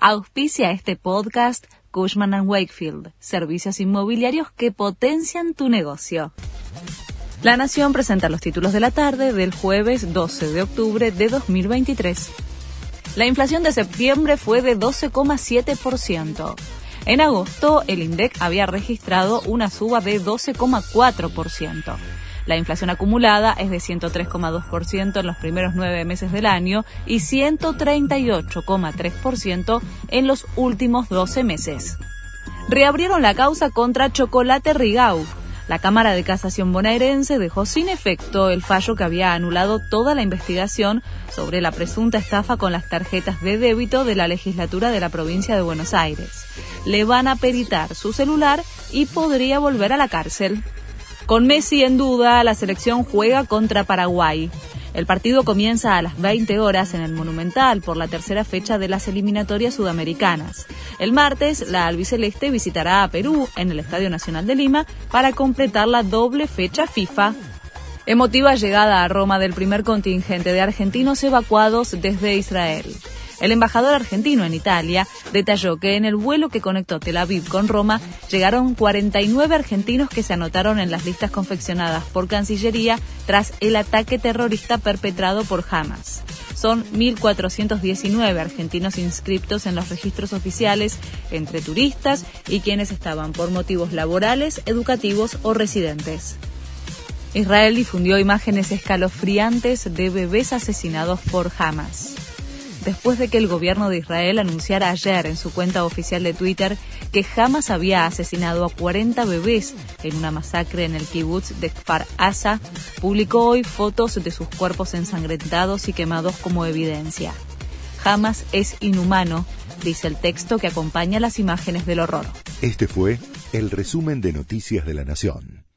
Auspicia este podcast Cushman ⁇ Wakefield, servicios inmobiliarios que potencian tu negocio. La Nación presenta los títulos de la tarde del jueves 12 de octubre de 2023. La inflación de septiembre fue de 12,7%. En agosto, el INDEC había registrado una suba de 12,4%. La inflación acumulada es de 103,2% en los primeros nueve meses del año y 138,3% en los últimos 12 meses. Reabrieron la causa contra Chocolate Rigau. La Cámara de Casación bonaerense dejó sin efecto el fallo que había anulado toda la investigación sobre la presunta estafa con las tarjetas de débito de la legislatura de la provincia de Buenos Aires. Le van a peritar su celular y podría volver a la cárcel. Con Messi en duda, la selección juega contra Paraguay. El partido comienza a las 20 horas en el Monumental por la tercera fecha de las eliminatorias sudamericanas. El martes, la albiceleste visitará a Perú en el Estadio Nacional de Lima para completar la doble fecha FIFA. Emotiva llegada a Roma del primer contingente de argentinos evacuados desde Israel. El embajador argentino en Italia detalló que en el vuelo que conectó Tel Aviv con Roma llegaron 49 argentinos que se anotaron en las listas confeccionadas por Cancillería tras el ataque terrorista perpetrado por Hamas. Son 1.419 argentinos inscriptos en los registros oficiales entre turistas y quienes estaban por motivos laborales, educativos o residentes. Israel difundió imágenes escalofriantes de bebés asesinados por Hamas después de que el gobierno de Israel anunciara ayer en su cuenta oficial de Twitter que jamás había asesinado a 40 bebés en una masacre en el kibbutz de Kfar Asa, publicó hoy fotos de sus cuerpos ensangrentados y quemados como evidencia. Jamás es inhumano, dice el texto que acompaña las imágenes del horror. Este fue el resumen de Noticias de la Nación.